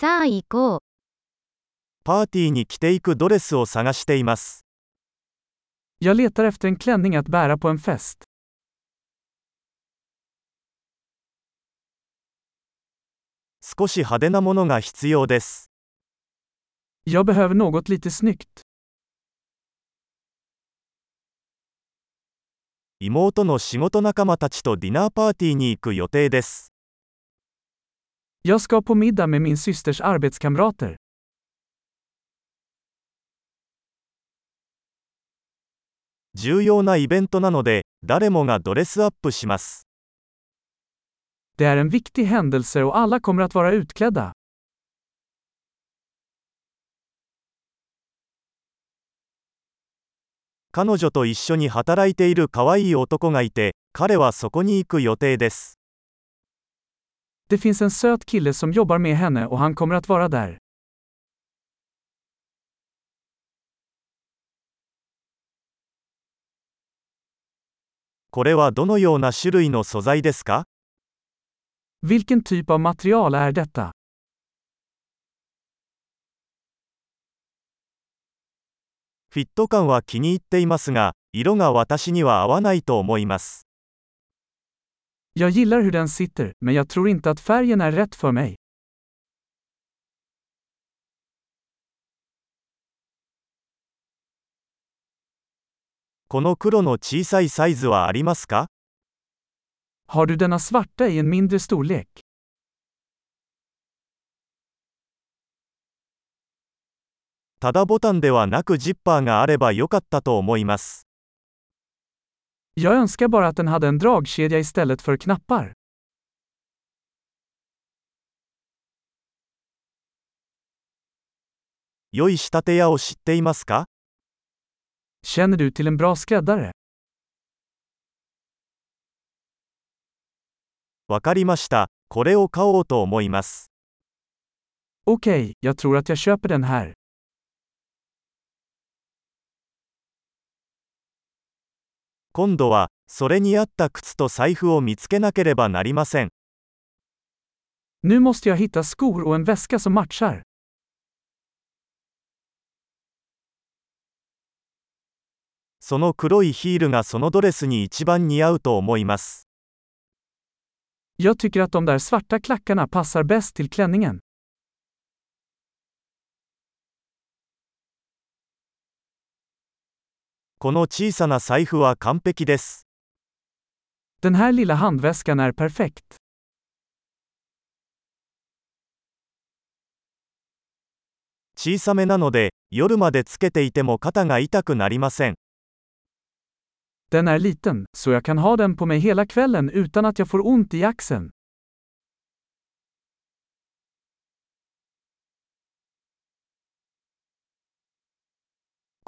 さあ行こう。パーティーに着ていくドレスを探しています。Jag letar efter en klänning att bära på en fest. 少し派手なものが必要です。Jag behöver något lite snyggt. 妹の仕事仲間たちとディナーパーティーに行く予定です。Jag ska på middag med min systers arbetskamrater. 重要なイベントなので、誰もがドレスアップします。Det är en viktig händelse och alla kommer att vara utklädda. 彼女と一緒に働いている可愛い男がいて、彼はそこに行く予定です。Det finns en söt kille som jobbar med henne och han kommer att vara där. これはどのような種類の素材ですか Vilken typ av material är detta? フィット感は気に入っていますが、色が私には合わないと思います。Jag gillar hur den sitter, men jag tror inte att färgen är rätt för mig. この黒の小さいサイズはありますか Har du denna svarta i en mindre storlek? ただボタンではなくジッパーがあればよかったと思います。Jag önskar bara att den hade en dragkedja istället för knappar. 良い仕立て屋を知っていますか Känner du till en bra skräddare? わかりました。これを買おうと思います。 Okej, jag tror att jag köper den här. 今度は、それに合った靴と財布を見つけなければなりません。Nu måste jag hitta skor och en väska som matchar. その黒いヒールがそのドレスに一番似合うと思います。Jag tycker att de där svarta klackarna passar bäst till klänningen. この小さな財布は完璧です。Den här lilla handväskan är perfekt. 小さめなので、夜までつけていても肩が痛くなりません。Den är liten, så jag kan ha den på mig hela kvällen utan att jag får ont i axeln.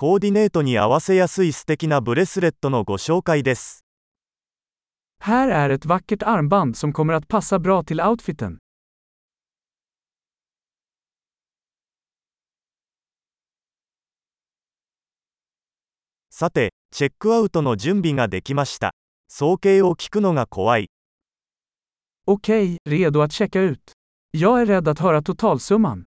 コーディネートに合わせやすい素敵なブレスレットのご紹介です。Här är ett vackert armband som kommer att passa bra till outfiten. さて、チェックアウトの準備ができました。総計を聞くのが怖い。Okej, redo att checka ut. Jag är rädd att höra totalsumman.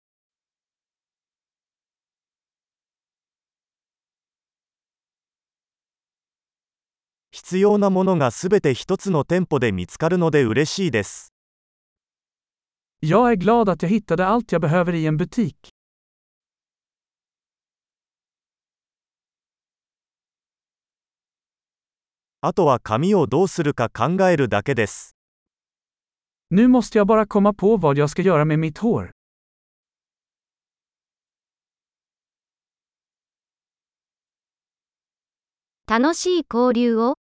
必要なものがすべて一つの店舗で見つかるので嬉しいです。Jag är glad att jag hittade allt jag behöver i en butik. あとは髪をどうするか考えるだけです。Nu måste jag bara komma på vad jag ska göra med mitt hår. 楽しい交流を。